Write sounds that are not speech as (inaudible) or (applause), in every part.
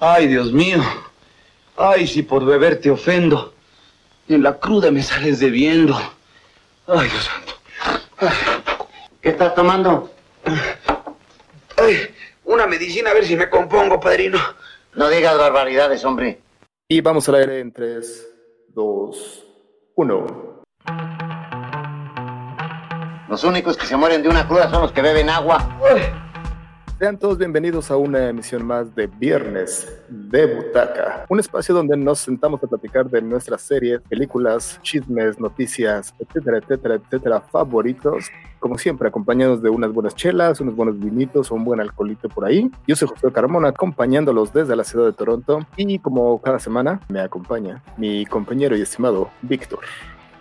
Ay, Dios mío. Ay, si por beber te ofendo. En la cruda me sales debiendo. Ay, Dios santo. ¿Qué estás tomando? Ay, una medicina a ver si me compongo, padrino. No digas barbaridades, hombre. Y vamos al aire en 3, 2, 1. Los únicos que se mueren de una cruda son los que beben agua. Sean todos bienvenidos a una emisión más de Viernes de Butaca, un espacio donde nos sentamos a platicar de nuestras series, películas, chismes, noticias, etcétera, etcétera, etcétera, favoritos. Como siempre, acompañados de unas buenas chelas, unos buenos vinitos o un buen alcoholito por ahí. Yo soy José Carmona, acompañándolos desde la ciudad de Toronto. Y como cada semana, me acompaña mi compañero y estimado Víctor.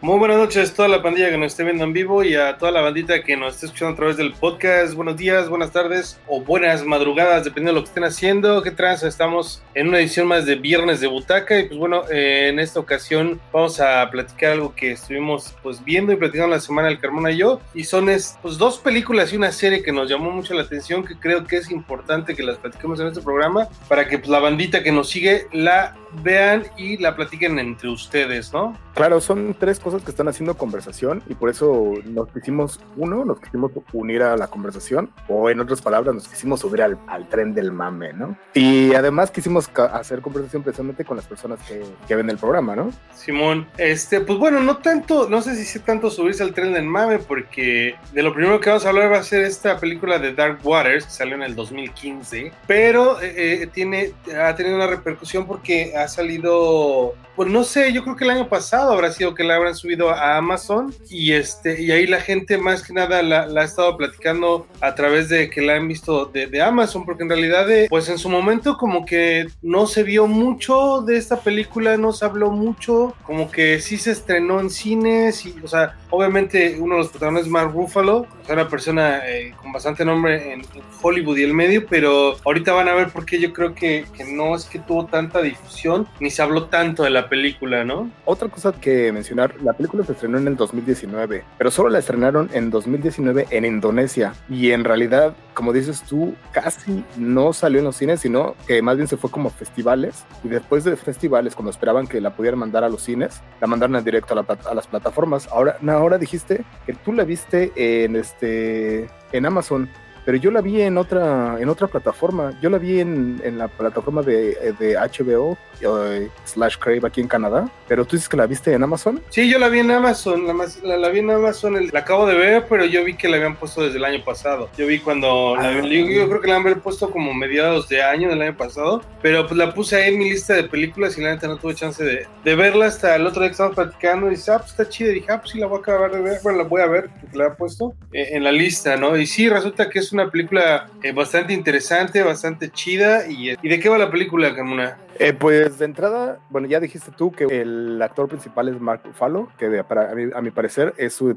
Muy buenas noches a toda la pandilla que nos esté viendo en vivo y a toda la bandita que nos esté escuchando a través del podcast. Buenos días, buenas tardes o buenas madrugadas, dependiendo de lo que estén haciendo. ¿Qué tranza? Estamos en una edición más de Viernes de Butaca y pues bueno, eh, en esta ocasión vamos a platicar algo que estuvimos pues viendo y platicando la semana el Carmona y yo. Y son pues dos películas y una serie que nos llamó mucho la atención que creo que es importante que las platiquemos en este programa para que pues, la bandita que nos sigue la vean y la platiquen entre ustedes, ¿no? Claro, son tres cosas que están haciendo conversación y por eso nos quisimos, uno, nos quisimos unir a la conversación o en otras palabras nos quisimos subir al, tren del mame, ¿no? Y además quisimos hacer conversación precisamente con las personas que, que, ven el programa, ¿no? Simón, este, pues bueno, no tanto, no sé si sé tanto subirse al tren del mame porque de lo primero que vamos a hablar va a ser esta película de Dark Waters que salió en el 2015, pero eh, eh, tiene, ha tenido una repercusión porque ha salido, pues no sé, yo creo que el año pasado habrá sido que la habrán subido a Amazon y este y ahí la gente más que nada la, ha estado platicando a través de que la han visto de, Amazon, porque en realidad pues en su momento como que no se vio mucho de esta película, no se habló mucho, como que sí se estrenó en cines y, o sea, obviamente uno de los protagonistas es Mark Ruffalo, es una persona eh, con bastante nombre en, Hollywood y el medio, pero ahorita van a ver por qué yo creo que, que no es que tuvo tanta difusión ni se habló tanto de la película, ¿no? Otra cosa que mencionar, la película se estrenó en el 2019, pero solo la estrenaron en 2019 en Indonesia. Y en realidad, como dices tú, casi no salió en los cines, sino que más bien se fue como festivales. Y después de festivales, cuando esperaban que la pudieran mandar a los cines, la mandaron en directo a, a las plataformas. Ahora, ahora dijiste que tú la viste en este en Amazon pero yo la vi en otra, en otra plataforma. Yo la vi en, en la plataforma de, de HBO eh, slash Crave aquí en Canadá. Pero tú dices que la viste en Amazon. Sí, yo la vi en Amazon. La, la, vi en Amazon. La acabo de ver, pero yo vi que la habían puesto desde el año pasado. Yo vi cuando. Ah. yo, creo que la habían puesto como mediados de año del año pasado. Pero pues la puse ahí en mi lista de películas y la neta no tuve chance de, de verla hasta el otro día que estábamos platicando. Y dice, ah, pues está chida. Y dije, ah, pues sí, la voy a acabar de ver. Bueno, la voy a ver porque la he puesto eh, en la lista, ¿no? Y sí, resulta que es una una película eh, bastante interesante, bastante chida. Y, ¿Y de qué va la película, Carmona? Eh, pues de entrada, bueno, ya dijiste tú que el actor principal es Mark Ruffalo, que para, a, mi, parecer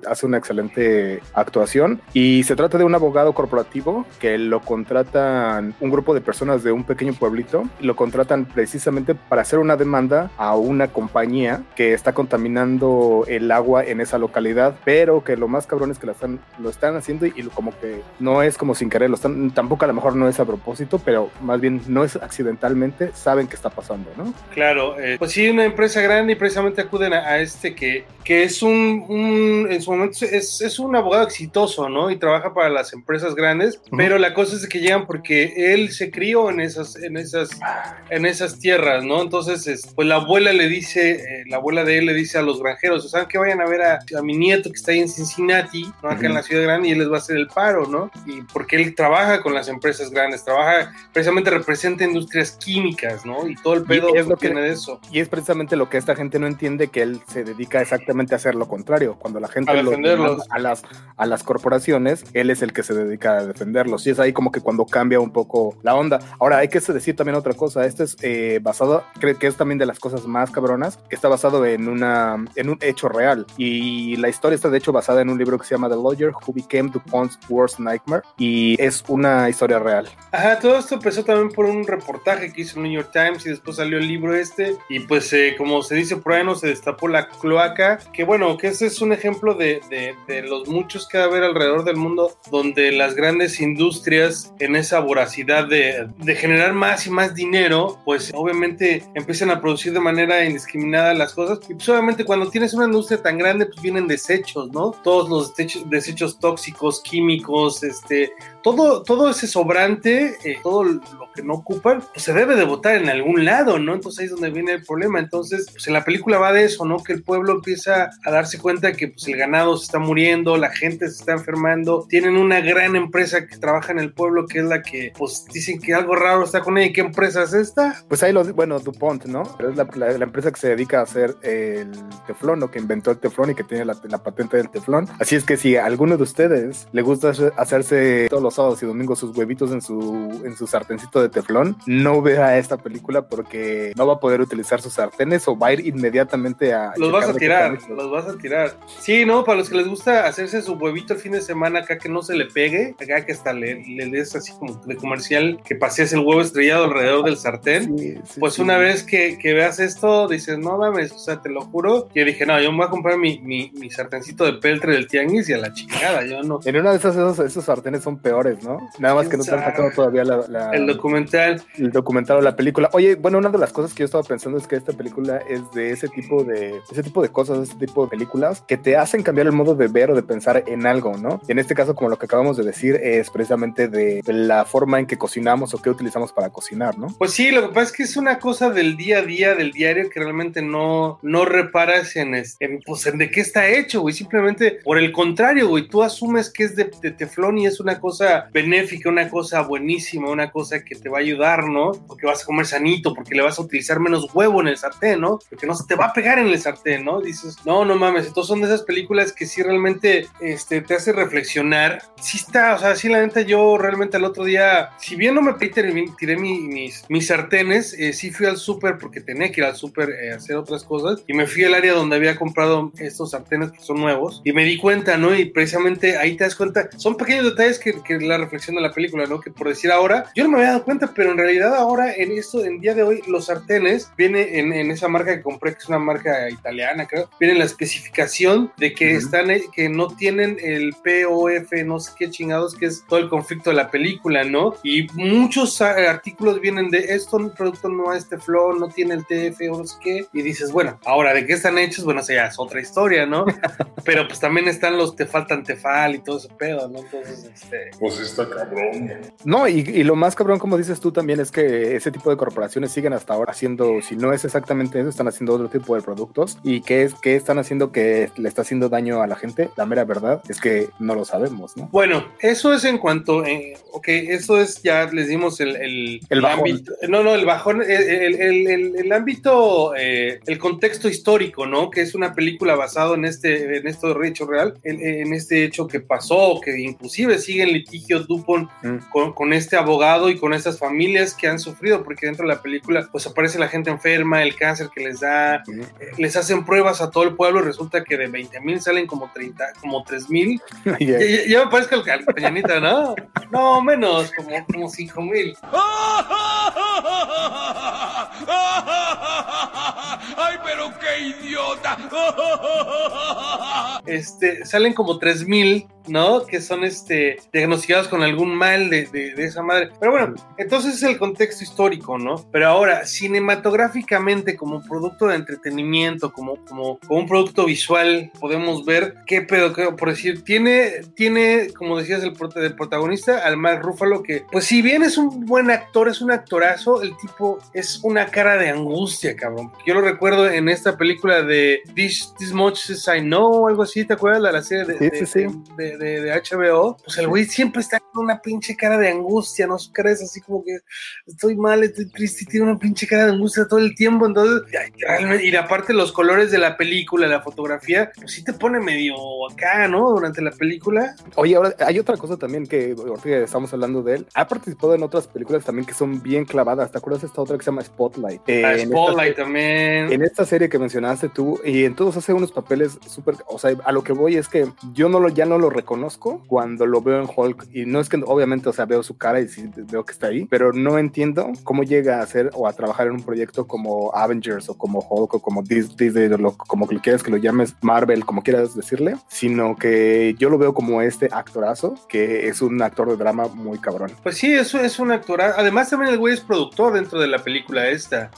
hace una excelente actuación. Y se trata de un abogado corporativo que lo contratan un grupo de personas de un pequeño pueblito y lo contratan precisamente para hacer una demanda a una compañía que está contaminando el agua en esa localidad, pero que lo más cabrón es que lo están, haciendo y, como que no es como sin querer, lo están, tampoco a lo mejor no es a propósito, pero más bien no es accidentalmente, saben que está pasando, ¿no? Claro, eh, pues sí, una empresa grande y precisamente acuden a, este que, que es un, en su momento es, es, un abogado exitoso, ¿no? Y trabaja para las empresas grandes, pero la cosa es que llegan porque él se crió en esas, en esas, en esas tierras, ¿no? Entonces, pues la abuela le dice, eh, la abuela de él le dice a los granjeros, ¿saben que vayan a ver a, mi nieto que está ahí en Cincinnati, ¿no? Acá en la ciudad grande y él les va a hacer el paro, ¿no? Y porque él trabaja con las empresas grandes, trabaja, precisamente representa industrias químicas, ¿no? Y todo el pedo es lo que, tiene de eso. Y es precisamente lo que esta gente no entiende, que él se dedica exactamente a hacer lo contrario. Cuando la gente a, a las a las corporaciones, él es el que se dedica a defenderlos. Y es ahí como que cuando cambia un poco la onda. Ahora, hay que decir también otra cosa. Este es eh, basado, creo que es también de las cosas más cabronas, que está basado en una en un hecho real. Y la historia está de hecho basada en un libro que se llama The Lawyer Who Became DuPont's Worst Nightmare. Y es una historia real. Ajá, todo esto empezó también por un reportaje que hizo el New York Times y después salió el libro este y pues eh, como se dice por ahí no se destapó la cloaca que bueno, que ese es un ejemplo de, de, de los muchos que va a haber alrededor del mundo, donde las grandes industrias en esa voracidad de, de generar más y más dinero, pues obviamente empiezan a producir de manera indiscriminada las cosas. Y pues obviamente cuando tienes una industria tan grande, pues vienen desechos, ¿no? Todos los desechos, desechos tóxicos, químicos, este, todo, todo ese sobrante, eh, todo lo que no ocupan, pues se debe de votar en algún lado, ¿no? Entonces ahí es donde viene el problema. Entonces, pues en la película va de eso, ¿no? Que el pueblo empieza a darse cuenta que pues el ganado se está muriendo, la gente se está enfermando, tienen una gran empresa que trabaja en el pueblo que es la que, pues dicen que algo raro está con ella. ¿Y qué empresa es esta? Pues ahí lo, bueno, DuPont, ¿no? Es la, empresa que se dedica a hacer el teflón o que inventó el teflón y que tiene la, patente del teflón. Así es que si alguno de ustedes le gusta hacer- hacerse todos los sábados y domingos sus huevitos en su, en su sartencito de teflón, no vea esta película porque no va a poder utilizar sus sartenes o va a ir inmediatamente a... Los vas a tirar, están los vas a tirar. Sí, ¿no? Para los que les gusta hacerse su huevito el fin de semana acá que no se le pegue, acá que hasta le, le des así como de comercial que pasees el huevo estrellado alrededor del sartén. Sí, sí, Pues sí. una vez que, que veas esto, dices, no mames, o sea, te lo juro. Yo dije, no, yo me voy a comprar mi, mi, mi sartencito de peltre del tianguis y a la chingada, yo no. En una de esas, esos, esos sartenes son peores, ¿no? Nada más que no sacado sabe. todavía la, la- El documental, el documental o la película. Oye, bueno, una de las cosas que yo estaba pensando es que esta película es de ese tipo de ese tipo de cosas, ese tipo de películas que te hacen cambiar el modo de ver o de pensar en algo, ¿no? Y en este caso, como lo que acabamos de decir, es precisamente de, la forma en que cocinamos o qué utilizamos para cocinar, ¿no? Pues sí, lo que pasa es que es una cosa del día a día, del diario, que realmente no, no reparas en, en, pues, en de qué está hecho, güey. Simplemente por el contrario, güey, tú asumes que es de, de teflón y es una cosa benéfica, una cosa buenísima, una cosa que te va a ayudar, ¿no? Porque vas a comer sanito, porque le vas a utilizar menos huevo en el sartén, ¿no? Porque no se te va a pegar en el sartén, ¿no? Dices, no, no mames. Entonces son de esas películas que sí realmente este, te hace reflexionar. Sí está, o sea, sí la neta yo realmente el otro día, si bien no me tiré mi- mis, mis sartenes, eh, sí fui al súper porque tenía que ir al súper eh, a hacer otras cosas y me fui al área donde había comprado estos sartenes que son nuevos y me di cuenta, ¿no? Y precisamente ahí te das cuenta, son pequeños detalles que, que la reflexión de la película, ¿no? Que por decir ahora, yo no me había dado cuenta, pero en realidad ahora en esto, en día de hoy, los sartenes viene en, en esa marca que compré, que es una marca italiana, creo, viene la especificación de que Ujú. están, eh, que no tienen el POF, no sé qué chingados, que es todo el conflicto de la película, ¿no? Y muchos ah, artículos vienen de esto, un producto no es teflón, no tiene el TF o no sé qué, y dices, bueno, ahora, ¿de qué están hechos? Bueno, esa ya es otra historia, ¿no? (laughs) Pero pues también están los te faltan tefal y todo ese pedo, ¿no? Entonces, este... Pues está cabrón. No, y, y lo más cabrón, como dices tú también, es que ese tipo de corporaciones siguen hasta ahora haciendo, si no es exactamente eso, están haciendo otro tipo de productos. ¿Y qué es qué están haciendo que le está haciendo daño a la gente? La mera verdad es que no lo sabemos, ¿no? Bueno, eso es en cuanto, eh, ok, eso es, ya les dimos el, el, El bajón. ámbito, no, no, el bajón, el, el, el- ámbito, eh, el contexto histórico, ¿no? Que es una película basado en este, en esto de hecho real, en, en este hecho que pasó, que inclusive sigue en litigio Dupont Mm. con, con este abogado y con estas familias que han sufrido, porque dentro de la película, pues aparece la gente enferma, el cáncer que les da, Ujú. eh, les hacen pruebas a todo el pueblo y resulta que de 20 mil salen como 30, como 3 mil Y, (laughs) ya, eh, ya- ya me parezco al al Peñanita, ¿no? No, menos, como, como 5 mil. (laughs) ¡Ay, pero qué idiota! (laughs) Este, salen como 3 mil, ¿no? Que son este, diagnosticados con algún mal de, de- de esa madre. Pero bueno, entonces es el contexto histórico, ¿no? Pero ahora, cinematográficamente, como producto de entretenimiento, como, como, como un producto visual, podemos ver qué pedo, qué- por decir, tiene, tiene, como decías, el, prota- el protagonista, al Mark Ruffalo, que, pues si bien es un buen actor, es un actorazo, el tipo es una cara de angustia, cabrón. Yo lo recuerdo en esta película de This, This Much As I Know, o algo así, ¿te acuerdas? La, la serie de, Sí, sí, sí. de- de- de HBO. Pues el güey siempre está con una pinche cara de angustia, ¿no? Su cara es así como que estoy mal, estoy triste, y tiene una pinche cara de angustia todo el tiempo. Entonces, y aparte los colores de la película, la fotografía, pues sí te pone medio acá, ¿no? Durante la película. Oye, ahora hay otra cosa también que ahorita estamos hablando de él. Ha participado en otras películas también que son bien clavadas. ¿Te acuerdas de esta otra que se llama Spotlight? Eh, Ah, esta Spotlight se- también. En esta serie que mencionaste tú, y en todos hace unos papeles súper, o sea, a lo que voy es que yo no lo, ya no lo reconozco cuando lo veo en Hulk y no es que obviamente, o sea, veo su cara y sí veo que está ahí, pero no entiendo cómo llega a hacer o a trabajar en un proyecto como Avengers o como Hulk o como Disney, como que quieras que lo llames, Marvel, como quieras decirle, sino que yo lo veo como este actorazo, que es un actor de drama muy cabrón. Pues sí, eso es un actorazo. Además, también el güey es productor dentro de la película esta.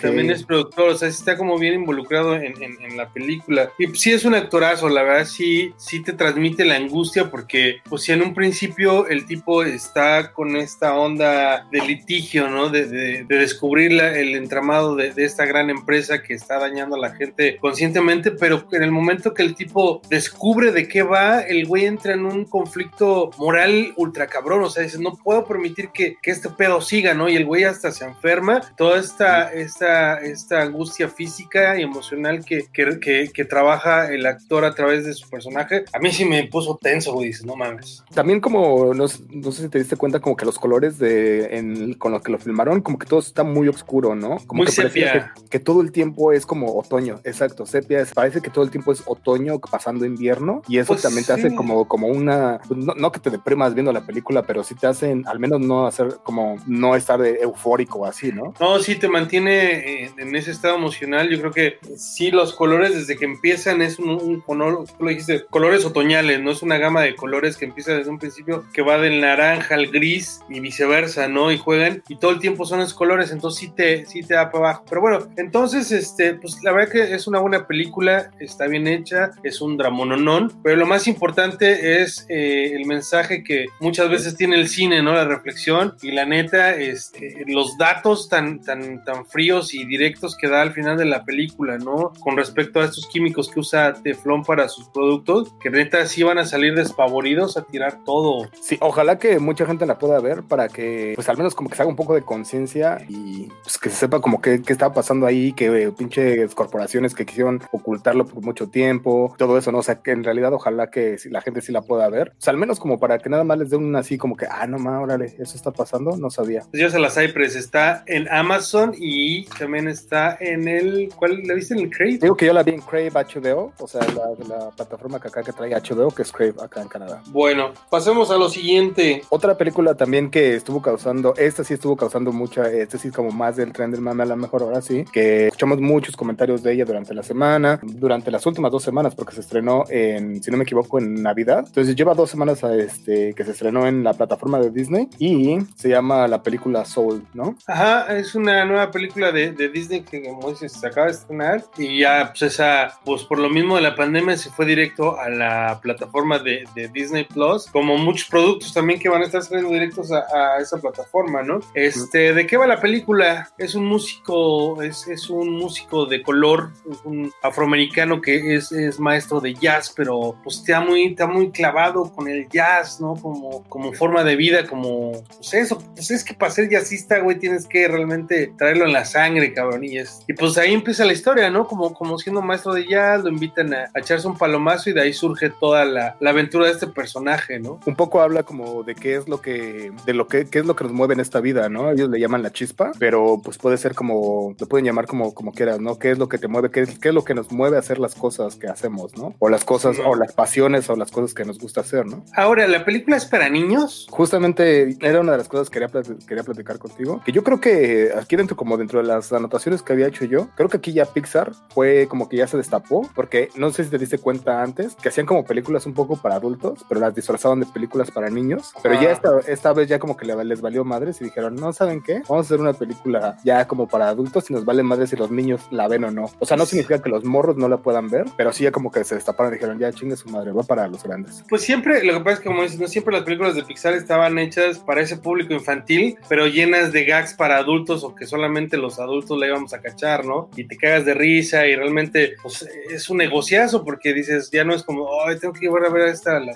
También es productor, o sea, está como bien involucrado en, la película. Y sí es un actorazo, la verdad, sí, sí te transmite la angustia porque, pues si en un principio el tipo está con esta onda de litigio, ¿no? De, descubrir el entramado de, de esta gran empresa que está dañando a la gente conscientemente, pero en el momento que el tipo descubre de qué va, el güey entra en un conflicto moral ultra cabrón, o sea, dice, no puedo permitir que, que este pedo siga, ¿no? Y el güey hasta se enferma, toda esta, esta, esta angustia física y emocional que, que, que, trabaja el actor a través de su personaje, a mí sí me puso tenso, güey, dice, no mames. También como, no, no, sé si te diste cuenta, como que los colores de, en, con los que lo filmaron, como que todo está muy oscuro, ¿no? Como muy que sepia. Que, que, todo el tiempo es como otoño, exacto, sepia, parece que todo el tiempo es otoño pasando invierno y eso pues también te hace como, como una, no, que te deprimas viendo la película, pero sí te hacen al menos no hacer como no estar de eufórico así, ¿no? No, sí te mantiene en ese estado emocional. Yo creo que sí, los colores desde que empiezan es un, color, tú lo dijiste, colores otoñales, no es una gama de colores que empieza desde un principio que va del naranja al gris y viceversa, ¿no? Y juegan y todo el tiempo son esos colores, entonces sí te, sí te da para abajo. Pero bueno, entonces, este, pues la verdad que es una buena película, está bien hecha, es un dramononón, pero lo más importante es eh, el mensaje que muchas veces tiene el cine, ¿no? La reflexión y la neta, este, los datos tan, tan, tan fríos y directos que da al final de la película, ¿no? Con respecto a estos químicos que usa Teflón para sus productos, que neta sí van a salir despavoridos a tirar todo. Sí, ojalá que mucha gente la pueda ver para que, pues al menos como que se haga un poco de conciencia y pues, que se sepa como qué, qué estaba pasando ahí, que eh, pinches corporaciones que quisieron ocultarlo por mucho tiempo, todo eso, ¿no? O sea, que en realidad ojalá que la gente sí la pueda ver. O sea, al menos como para que nada más les dé un así como que, ah, no más, órale, eso está pasando, no sabía. Ya se las Cypress está en Amazon y también está en el, ¿cuál la viste en el Crave? Digo que yo la vi en Crave HBO, o sea, la, la plataforma que acá que trae HBO, que es Crave acá en Canadá. Bueno, pasemos a lo siguiente. Otra película también que estuvo causando, esta sí estuvo causando mucha, este sí es como más del tren del mame a lo mejor ahora sí, que escuchamos muchos comentarios de ella durante la semana, durante las últimas dos semanas, porque se estrenó en, si no me equivoco, en Navidad. Entonces lleva dos semanas a este, que se estrenó en la plataforma de Disney y se llama la película Soul, ¿no? Ajá, es una nueva película de, de Disney que como dices se acaba de estrenar y ya pues esa, pues por lo mismo de la pandemia se fue directo a la plataforma de, de Disney Plus, como muchos productos también que van a estar saliendo directos a, a, esa plataforma, ¿no? Este, ¿de qué va la película? Es un músico, es, es un músico de color, un afroamericano que es, es maestro de jazz, pero pues está muy, está muy clavado con el jazz, ¿no? Como, como forma de vida, como, pues eso, pues es que para ser jazzista, güey, tienes que realmente traerlo en la sangre, cabrón, y, y pues ahí empieza la historia, ¿no? Como, como siendo maestro de jazz, lo invitan a, echarse un palomazo y de ahí surge toda la, la, aventura de este personaje, ¿no? Un poco habla como de qué es lo que, de lo que, qué es lo que nos mueve en esta vida, ¿no? Ellos le llaman la chispa, pero pues puede ser como, lo pueden llamar como, como quieras, ¿no? ¿Qué es lo que te mueve? ¿Qué es, qué es lo que nos mueve a hacer las cosas que hacemos, ¿no? O las cosas, o las pasiones o las cosas que nos gusta hacer, ¿no? Ahora, ¿la película es para niños? Justamente era una de las cosas que quería, quería platicar contigo, que yo creo que aquí dentro, como dentro de las anotaciones que había hecho yo, creo que aquí ya Pixar fue como que ya se destapó, porque no sé si te diste cuenta antes, que hacían como películas un poco para adultos, pero las disfrazaban de películas para niños, pero ya esta, esta vez ya como que les valió madres y dijeron, no, ¿saben qué? Vamos a hacer una película ya como para adultos y nos vale madres si los niños la ven o no. O sea, no significa que los morros no la puedan ver, pero sí ya como que se destaparon y dijeron, ya chingue su madre, va para los grandes. Pues siempre, lo que pasa es que como dices, no siempre las películas de Pixar estaban hechas para ese público infantil, pero llenas de gags para adultos o que solamente los adultos la íbamos a cachar, ¿no? Y te cagas de risa y realmente pues, es un negociazo porque dices, ya no es como, ay, tengo que llevar a ver a esta, la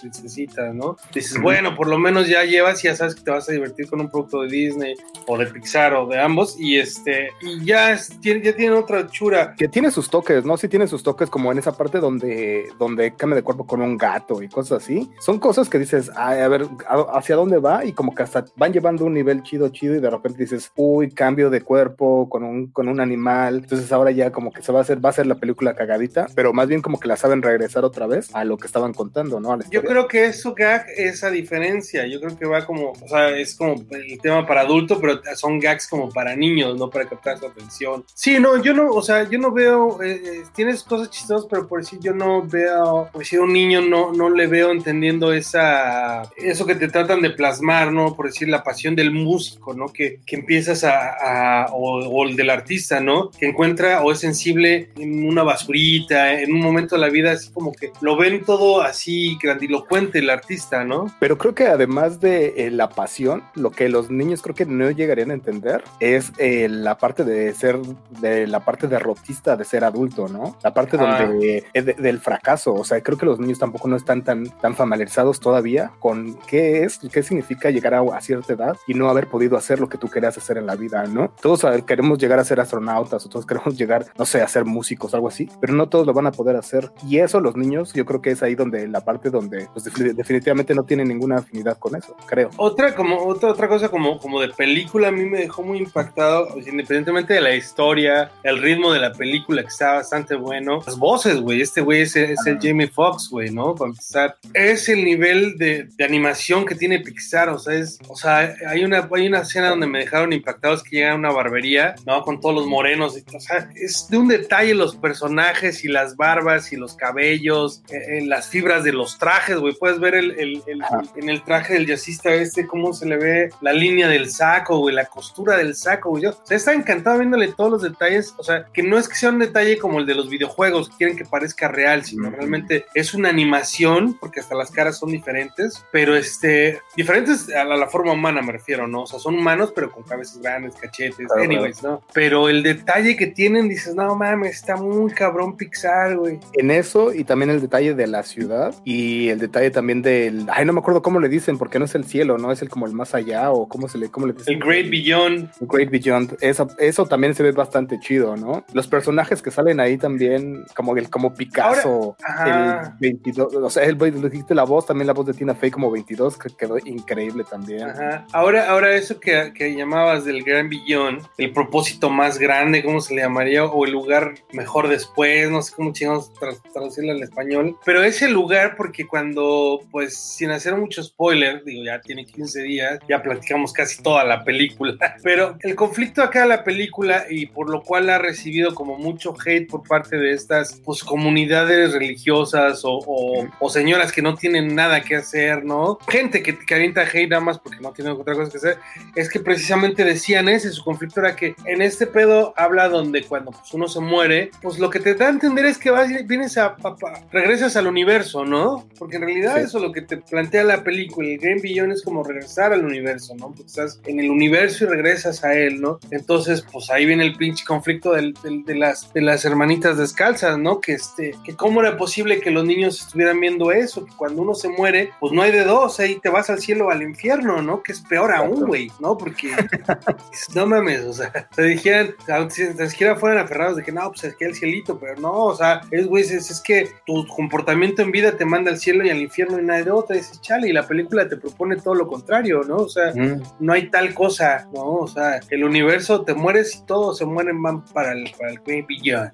princesita, ¿no? Dices, bueno, por lo menos ya llevas y ya sabes que te vas a divertir con un producto de Disney o de Pixar o de ambos y este, y ya, es, ya tiene otra chura. Que tiene sus toques, ¿no? Sí tiene sus toques como en esa parte donde, donde cambia de cuerpo con un gato y cosas así. Son cosas que dices, ay, a ver, ¿hacia dónde va? Y como que hasta van llevando un nivel chido, chido y de repente dices, uy, cambio de cuerpo con un, con un animal. Entonces ahora ya como que se va a hacer, va a ser la película cagadita, pero más bien como que la saben regresar otra vez a lo que estaban contando, ¿no? A Yo creo que eso gag esa diferencia. Yo creo que va como, o sea, es como el tema para adulto, pero son gags como para niños, no para captar su atención. Sí, no, yo no, o sea, yo no veo, eh, eh, tienes cosas chistosas, pero por decir yo no veo, por decir un niño no, no le veo entendiendo esa, eso que te tratan de plasmar, ¿no? Por decir la pasión del músico, ¿no? Que, que empiezas a, a- o, o el del artista, ¿no? Que encuentra o es sensible en una basurita, en un momento de la vida, así como que lo ven todo así grandilocuente el artista, ¿no? Pero creo que además de eh, la pasión, lo que los niños creo que no llegarían a entender es eh, la parte de ser, de la parte derrotista de ser adulto, ¿no? La parte Ah. donde eh, de- del fracaso. O sea, creo que los niños tampoco no están tan, tan familiarizados todavía con qué es, qué significa llegar a, a cierta edad y no haber podido hacer lo que tú querías hacer en la vida, ¿no? Todos queremos llegar a ser astronautas o todos queremos llegar, no sé, a ser músicos, algo así, pero no todos lo van a poder hacer. Y eso los niños, yo creo que es ahí donde la parte donde pues, defini- definitivamente no tienen ninguna afinidad con eso, creo. Otra, como, otra, otra cosa como, como de película a mí me dejó muy impactado, sea, independientemente de la historia, el ritmo de la película que está bastante bueno. Las voces, güey, este güey es, es el Jamie Foxx, güey, ¿no? Para empezar, es el nivel de, de animación que tiene Pixar, o sea, es, o sea, hay una, hay una escena donde me dejaron impactados que llega a una barbería, ¿no? Con todos los morenos, y, o sea, es de un detalle los personajes y las barbas y los cabellos, eh, eh, las fibras de los trajes, güey, puedes ver el, el- el- en el traje del jazzista este, cómo se le ve la línea del saco, güey, la costura del saco, güey. Yo, o sea, estaba encantado viéndole todos los detalles, o sea, que no es que sea un detalle como el de los videojuegos, que quieren que parezca real, sino Ujú. realmente es una animación, porque hasta las caras son diferentes, pero este, diferentes a la, la forma humana me refiero, ¿no? O sea, son humanos, pero con cabezas grandes, cachetes, Claro, anyways, ¿no? Pero el detalle que tienen, dices, no mames, está muy cabrón Pixar, güey. En eso y también el detalle de la ciudad y el detalle también del, ay, no me acuerdo cómo le dicen, porque no es el cielo, ¿no? Es el como el más allá o cómo se le, cómo le dicen. El Great Beyond, Great Beyond, eso, eso también se ve bastante chido, ¿no? Los personajes que salen ahí también, como el como Picasso, Ajá. el 22, o sea, el, dijiste la voz, también la voz de Tina Fey como 22, que quedó increíble también. Ajá. Ahora, ahora eso que, que llamabas del gran billón, el propósito más grande, ¿cómo se le llamaría? O el lugar mejor después, no sé cómo chingados tra- traducirlo al español. Pero ese lugar, porque cuando, pues, sin hacer mucho spoiler, digo, ya tiene 15 días, ya platicamos casi toda la película. (laughs) Pero el conflicto acá de la película, y por lo cual ha recibido como mucho hate por parte de estas, pues, comunidades religiosas o, o- o señoras que no tienen nada que hacer, ¿no? Gente que, que avienta hate nada más porque no tiene otra cosa que hacer, es que precisamente decían ese, su conflicto era que en este pedo habla donde cuando pues, uno se muere, pues lo que te da a entender es que vas, vienes a, a- a- regresas al universo, ¿no? Porque en realidad Sí. eso es lo que te plantea la película, el Game Beyond es como regresar al universo, ¿no? Porque estás en el universo y regresas a él, ¿no? Entonces, pues ahí viene el pinche conflicto del- del- de, las, de las hermanitas descalzas, ¿no? Que este, que cómo era posible que los niños estuvieran viendo eso, que cuando uno se muere, pues no hay de dos, ahí te vas al cielo o al infierno, ¿no? Que es peor aún, güey, ¿no? Porque (laughs) no mames, o sea, te dijeran, si siquiera fueran aferrados de que no, pues es que el cielito, pero no, o sea, es güey, es, es que tu comportamiento en vida te manda al cielo y al infierno y nada de otra, dices, chale, y la película te propone todo lo contrario, ¿no? O sea, Mm. no hay tal cosa, ¿no? O sea, el universo te mueres y todos se mueren van para el, para el.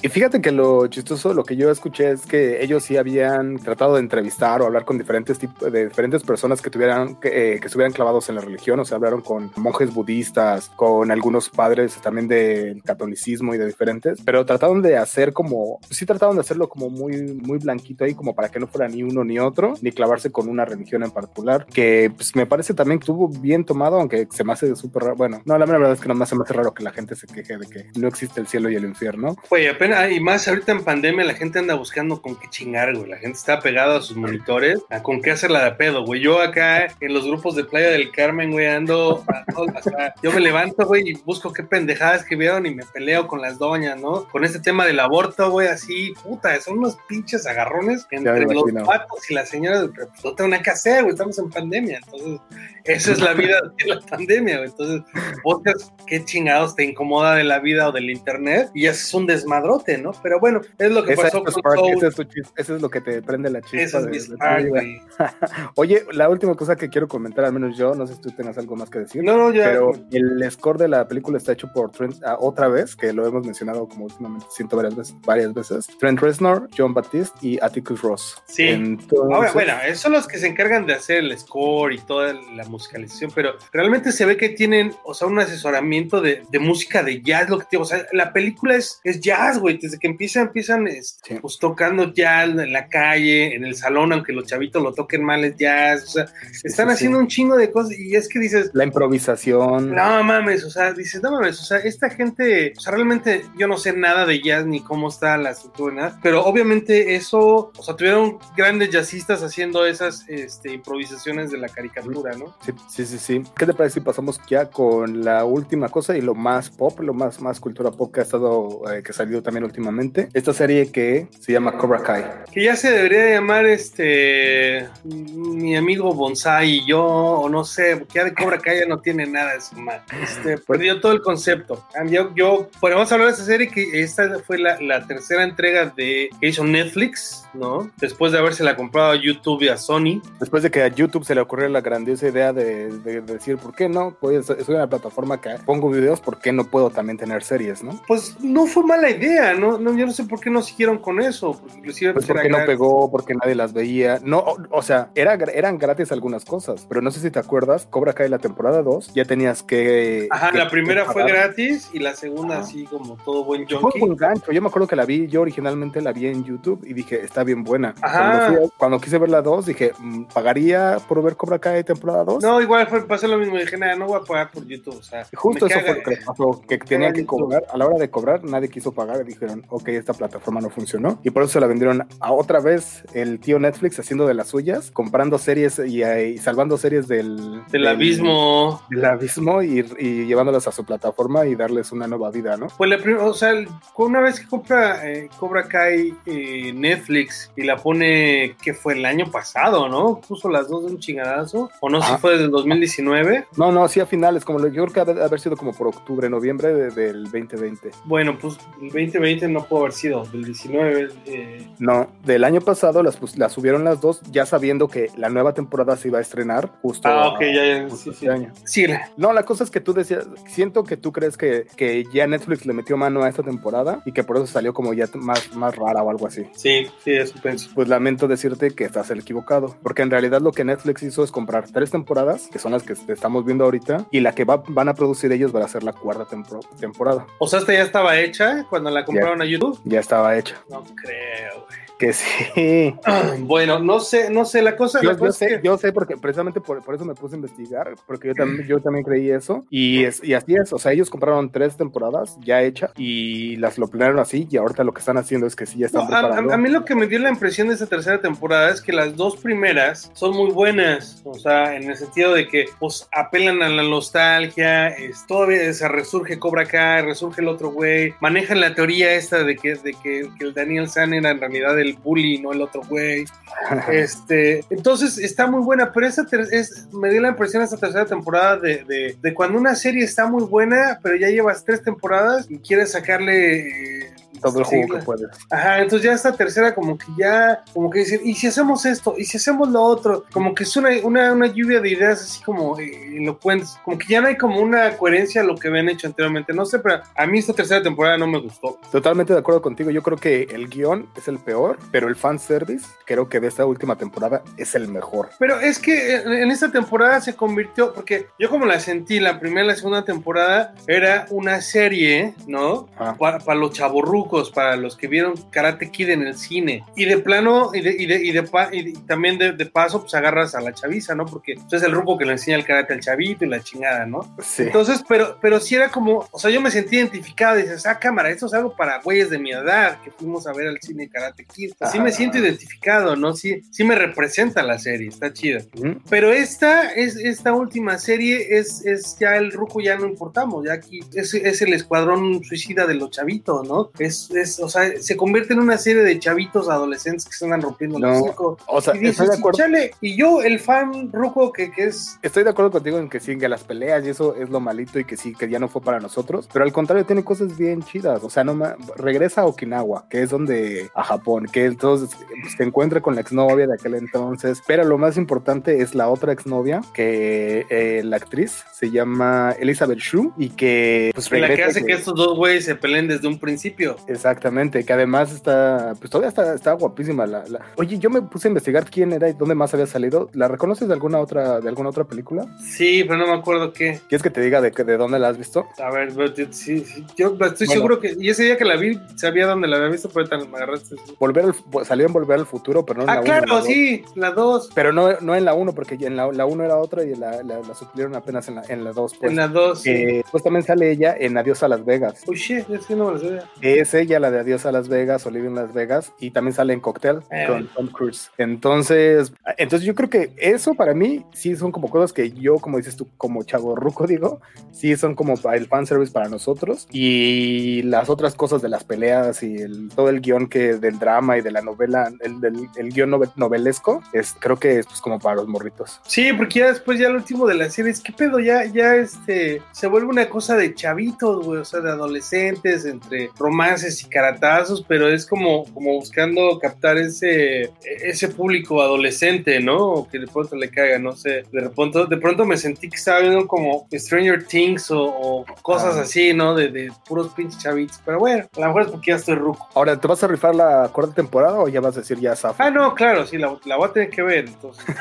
Y fíjate que lo chistoso, lo que yo escuché es que ellos sí habían tratado de entrevistar o hablar con diferentes tipos de diferentes personas que tuvieran que, eh, que estuvieran clavados en la religión, o sea, hablaron con monjes budistas, con algunos padres también del catolicismo y de diferentes, pero trataron de hacer como, sí trataron de hacerlo como muy muy blanquito ahí como para que no fuera ni uno ni otro, ni clavarse con una religión en particular, que pues me parece también que estuvo bien tomado, aunque se me hace súper raro, bueno, no, la verdad es que nomás se me hace raro que la gente se queje de que no existe el cielo y el infierno, Güey, apenas, y más ahorita en pandemia, la gente anda buscando con qué chingar, güey. La gente está pegada a sus monitores, a con qué hacerla de pedo, güey. Yo acá en los grupos de Playa del Carmen, güey, ando, yo me levanto, güey, y busco qué pendejadas que vieron y me peleo con las doñas, ¿no? Con este tema del aborto, güey, así, puta, son unos pinches agarrones entre los patos y las señoras, pues, no tengo nada que hacer, güey, estamos en pandemia, entonces, esa es la vida de la pandemia, güey. Entonces, buscas qué chingados te incomoda de la vida o del internet y haces un desmadrote, ¿no? Pero bueno, es lo que Esa pasó es con spark, Soul. ese es tu chis- ese es lo que te prende la chispa. Esa es de- mi spark, güey. (laughs) Oye, la última cosa que quiero comentar, al menos yo, no sé si tú tengas algo más que decir. No, no, ya. Pero el score de la película está hecho por Trent, ah, otra vez, que lo hemos mencionado como últimamente, siento varias veces, varias veces. Trent Reznor, John Baptiste y Atticus Ross. Otros. Sí. Entonces, Ahora, bueno, esos son los que se encargan de hacer el score y toda la musicalización, pero realmente se ve que tienen, o sea, un asesoramiento de, de música de jazz, lo que te o sea, la película es, es jazz, güey, desde que empieza, empiezan este, Sí. pues tocando jazz en la calle, en el salón, aunque los chavitos lo toquen mal, es jazz, o sea, están sí, haciendo un chingo de cosas y es que dices, la improvisación. no mames, o sea, dices, no mames, o sea, esta gente, o sea, realmente yo no sé nada de jazz ni cómo está la estructura, pero obviamente eso, o sea, tuvieron grandes jazzistas haciendo esas este, improvisaciones de la caricatura, ¿no? Sí, sí, sí, sí. ¿Qué te parece si pasamos ya con la última cosa y lo más pop, lo más, más cultura pop que ha estado, eh, que ha salido también últimamente? Esta serie que se llama Cobra Kai. Que ya se debería llamar este mi amigo Bonsai y yo, o no sé, porque ya de Cobra Kai ya no tiene nada de su madre. Este, perdió todo el concepto. Ah, Yo, yo, bueno, vamos a hablar de esta serie que esta fue la, la tercera entrega de que hizo Netflix, ¿no? Después de habérsela comprado a YouTube y a Sony. Después de que a YouTube se le ocurrió la grandiosa idea de, de- de decir, ¿por qué no? Pues soy una plataforma que pongo videos, ¿por qué no puedo también tener series, no? Pues no fue mala idea, ¿no? no yo no sé por qué no siguieron con eso, inclusive Pues porque no pegó, porque nadie las veía. No, o, o sea, era, eran gratis algunas cosas, pero no sé si te acuerdas, Cobra Kai la temporada 2, ya tenías que... Ajá, que- la primera fue gratis y la segunda así como todo buen Fue junkie. un gancho. Yo me acuerdo que la vi, yo originalmente la vi en YouTube y dije, está bien buena. Ajá. Cuando, fui a- cuando quise ver la 2, dije, mm, ¿pagaría por ver Cobra Kai temporada 2? No, igual fue, pasó lo mismo. Dije, nada, no voy a pagar por YouTube. O sea, Justo eso caga- fue lo que les pasó, que tenían que YouTube. cobrar, a la hora de cobrar nadie quiso pagar y dijeron, ok, esta plataforma no funcionó y por eso se la vendieron a otra vez el tío Netflix haciendo de las suyas, comprando series y, eh, y salvando series del, Del abismo. del abismo y, y llevándolas a su plataforma y darles una nueva vida, ¿no? Pues la prim- o sea, una vez que compra eh, Cobra Kai eh, Netflix y la pone, que fue el año pasado, ¿no? Puso las dos de un chingadazo. O no sé si Ajá. fue desde el 2019. No, no, sí a finales, como lo- yo creo que ha de haber sido como por octubre, noviembre de- del 2020. Bueno, pues el 2020 no pudo haber sido, del 19. eh, No, del año pasado las, pus- las subieron las dos, ya sabiendo que la nueva temporada se iba a estrenar justo, Ah, ok, ya, ya, sí, sí. este año. Sí, No, la cosa es que tú decías, siento que tú crees que, que ya Netflix le metió mano a esta temporada y que por eso salió como ya más, más rara o algo así. sí, sí, eso pienso. Pues lamento decirte que estás equivocado, porque en realidad lo que Netflix hizo es comprar tres temporadas, que son las que estamos viendo ahorita, y la que va- van a producir ellos va a ser la cuarta tempor- temporada. O sea, esta ya estaba hecha cuando la compraron a YouTube. Ya estaba hecha. No creo, güey. Que sí. Ah, Bueno, no sé, no sé, la cosa, Yo, la yo cosa es sé, que- yo sé porque precisamente por, por eso me puse a investigar, porque yo también, yo también creí eso. Y, es, y así es, o sea, ellos compraron tres temporadas ya hechas y las lo planearon así y ahorita lo que están haciendo es que sí ya están No, a, preparando. a- a mí lo que me dio la impresión de esta tercera temporada es que las dos primeras son muy buenas, o sea, en el sentido de que pues apelan a la nostalgia, es, todavía se resurge Cobra Kai, resurge el otro güey, manejan la teoría esta de que, de que, que el Daniel San era en realidad el bully, no el otro güey. (laughs) Este, entonces está muy buena, pero ter- es, me dio la impresión esta tercera temporada de, de- de cuando una serie está muy buena, pero ya llevas tres temporadas y quieres sacarle eh, todo el jugo sí, que puedes. Ajá, entonces ya esta tercera como que ya, como que dicen, ¿y si hacemos esto? ¿Y si hacemos lo otro? Como que es una, una, una lluvia de ideas así como eh, elocuentes, como que ya no hay como una coherencia a lo que habían hecho anteriormente, no sé, pero a mí esta tercera temporada no me gustó. Totalmente de acuerdo contigo. Yo creo que el guion es el peor, pero el fanservice creo que de esta última temporada es el mejor. Pero es que en en esta temporada se convirtió, porque yo como la sentí, la primera y la segunda temporada era una serie, ¿no? Ah. Para, para los chavorrucos, para los que vieron Karate Kid en el cine. Y de plano, y, de, y, de, y, de y también de, de paso, pues agarras a la chaviza, ¿no? Porque pues, es el ruco que le enseña el karate al chavito y la chingada, ¿no? Sí. Entonces, pero, pero sí era como, o sea, yo me sentí identificado. Dices, ah, cámara, esto es algo para güeyes de mi edad que fuimos a ver al cine Karate Kid. Así me Ajá. siento identificado, ¿no? Sí, sí me representa la serie, está chida. Pero esta, es, esta última serie es, es ya el ruco, ya no importamos, ya aquí es, es el escuadrón suicida de los chavitos, ¿no? Es, es, o sea, se convierte en una serie de chavitos adolescentes que se andan rompiendo No, los hocico. O sea, Y dices, estoy de acuerdo. chale, y yo, el fan ruco que, que es Estoy de acuerdo contigo en que sí, que las peleas y eso es lo malito y que sí, que ya no fue para nosotros, pero al contrario tiene cosas bien chidas, o sea, no ma- regresa a Okinawa, que es donde, a Japón, que entonces se encuentra con la exnovia de aquel entonces, pero lo más importante es la otra exnovia, que eh, la actriz se llama Elizabeth Shue y que pues la que hace que estos dos güeyes se peleen desde un principio. Exactamente, que además está, pues todavía está, está guapísima la, la- Oye, yo me puse a investigar quién era y dónde más había salido. ¿La reconoces de alguna otra, de alguna otra película? Sí, pero no me acuerdo qué. ¿Quieres que te diga de, de dónde la has visto? A ver, pero yo- sí, sí, yo estoy Bueno. seguro que. Y ese día que la vi, sabía dónde la había visto, pero ahorita me agarraste. Volver al, salió en Volver al Futuro, pero no en Ah, la uno, en la claro, dos. sí, la 2. Pero no, no en la 1, porque en la, la 1 era otra y la, la, la suplieron apenas en la, en la 2. Pues. En la 2. Eh, pues también sale ella en Adiós a Las Vegas. Uy, shit, es que no me lo sabía. Es ella la de Adiós a Las Vegas, Olivia en Las Vegas, y también sale en Cocktail Eh. con Tom Cruise. Entonces, entonces yo creo que eso para mí sí son como cosas que yo, como dices tú, como chavo ruco, (laughs) digo, sí son como el fanservice para nosotros. Y las otras cosas de las peleas y el, todo el guion que del drama y de la novela, el, del- el guion nove- novelesco, es, creo que es pues como para los morritos. Sí, porque ya después, ya lo último de la serie es que pedo, ya, ya este, se vuelve una cosa de chavitos, güey, o sea, de adolescentes, entre romances y caratazos, pero es como, como buscando captar ese, ese público adolescente, ¿no? O que de pronto le caiga, no sé, de pronto, de pronto me sentí que estaba viendo como Stranger Things o, o cosas Ah. así, ¿no? De, de puros pinches chavitos, pero bueno, a lo mejor es porque ya estoy ruco. Ahora, ¿te vas a rifar la cuarta temporada o ya vas a decir ya zafo? Ah, no, claro, sí, la, la voy a tener que ver, entonces. (laughs)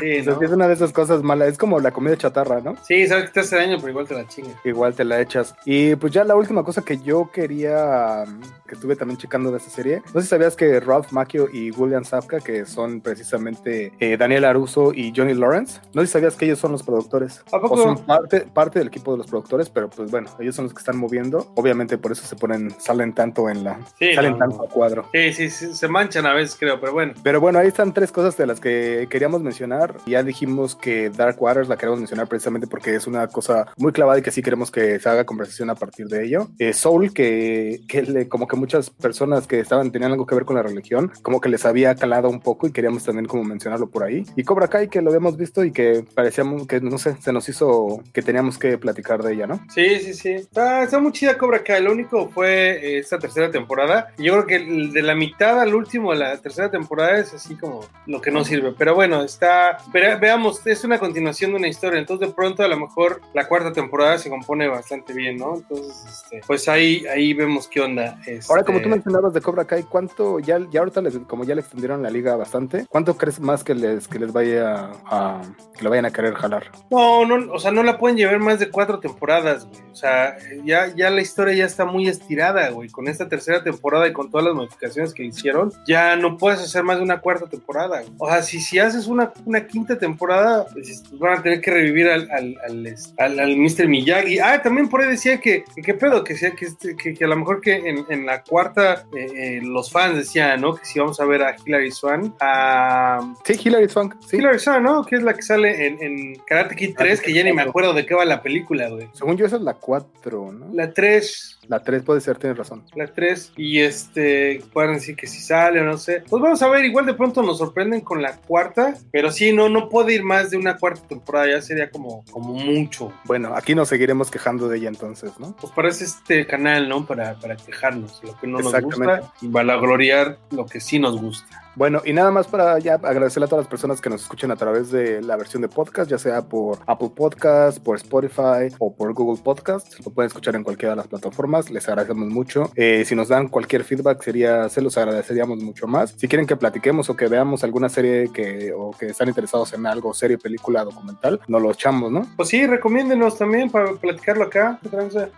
Sí, ¿no? es una de esas cosas malas, es como la comida chatarra, ¿no? Sí, sabes que te hace daño, pero igual te la chingas. Igual te la echas. Y pues ya la última cosa que yo quería, um, que estuve también checando de esta serie, no sé si sabías que Ralph Macchio y William Safka, que son precisamente eh, Daniel Aruso y Johnny Lawrence, no sé si sabías que ellos son los productores. ¿A poco? O son parte, parte del equipo de los productores, pero pues bueno, ellos son los que están moviendo. Obviamente por eso se ponen, salen tanto en la, Sí, salen no, tanto a cuadro. Sí, sí, sí, se manchan a veces, creo, pero bueno. Pero bueno, ahí están tres cosas de las que queríamos mencionar. Ya dijimos que Dark Waters la queremos mencionar precisamente porque es una cosa muy clavada y que sí queremos que se haga conversación a partir de ello. Eh, Soul, que, que le- como que muchas personas que estaban tenían algo que ver con la religión, como que les había calado un poco y queríamos también como mencionarlo por ahí. Y Cobra Kai, que lo habíamos visto y que parecíamos que, no sé, se nos hizo que teníamos que platicar de ella, ¿no? Sí, sí, sí. Está, está muy chida Cobra Kai. Lo único fue eh, esta tercera temporada. Yo creo que de la mitad al último de la tercera temporada es así como lo que no sirve. Pero bueno, está. pero veamos, es una continuación de una historia. Entonces, de pronto, a lo mejor la cuarta temporada se compone bastante bien, ¿no? Entonces, este, pues ahí, ahí vemos qué onda. Ahora, como tú Este, mencionabas de Cobra Kai, ¿cuánto, ya, ya ahorita les, como ya le extendieron la liga bastante, ¿cuánto crees más que les, que les vaya a, que lo vayan a querer jalar? No, no, o sea, no la pueden llevar más de cuatro temporadas, güey. O sea, ya, ya la historia ya está muy estirada, güey. Con esta tercera temporada y con todas las modificaciones que hicieron, ya no puedes hacer más de una cuarta temporada. güey. O sea, si, si haces una, una quinta temporada, pues van a tener que revivir al, al, al, al, al Mr. Miyagi. Ah, también por ahí decía que, que qué pedo, que, sea, que, este- que, que a lo mejor que en, en la cuarta eh, eh, los fans decían, ¿no? Que si vamos a ver a Hilary Swan, a... Sí, Hilary Swank, sí. Hilary Swan, ¿no? Que es la que sale en, en Karate Kid 3, que ya ni me acuerdo de qué va la película, güey. Según yo, esa es la 4, ¿no? La, La 3, 3 puede ser, tienes razón. la 3, y este, pueden decir que si sale o no sé. Pues vamos a ver, igual de pronto nos sorprenden con la cuarta, pero sí, no, no puede ir más de una cuarta temporada, ya sería como, como mucho. Bueno, aquí nos seguiremos quejando de ella entonces, ¿no? Pues para este canal, ¿no? Para, para quejarnos lo que no nos gusta y valagloriar lo que sí nos gusta. Bueno, y nada más para ya agradecerle a todas las personas que nos escuchan a través de la versión de podcast, ya sea por Apple Podcast, por Spotify o por Google Podcast. Lo pueden escuchar en cualquiera de las plataformas. Les agradecemos mucho. Eh, si nos dan cualquier feedback, sería, se los agradeceríamos mucho más. Si quieren que platiquemos o que veamos alguna serie que, o que están interesados en algo, serie, película, documental, nos lo echamos, ¿no? Pues sí, recomiéndenos también para platicarlo acá.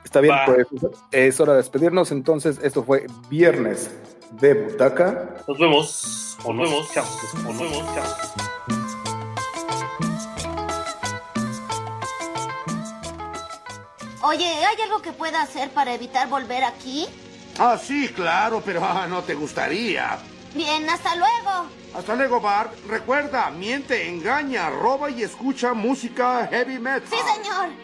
Está bien, pues es hora de despedirnos. Entonces, esto fue Viernes de Butaca. Nos vemos. O nos vemos. Chao. O nos vemos. Chao. Oye, ¿hay algo que pueda hacer para evitar volver aquí? Ah, sí, claro, pero ah, no te gustaría. Bien, hasta luego. Hasta luego, Bart. Recuerda, miente, engaña, roba y escucha música heavy metal. Sí, señor.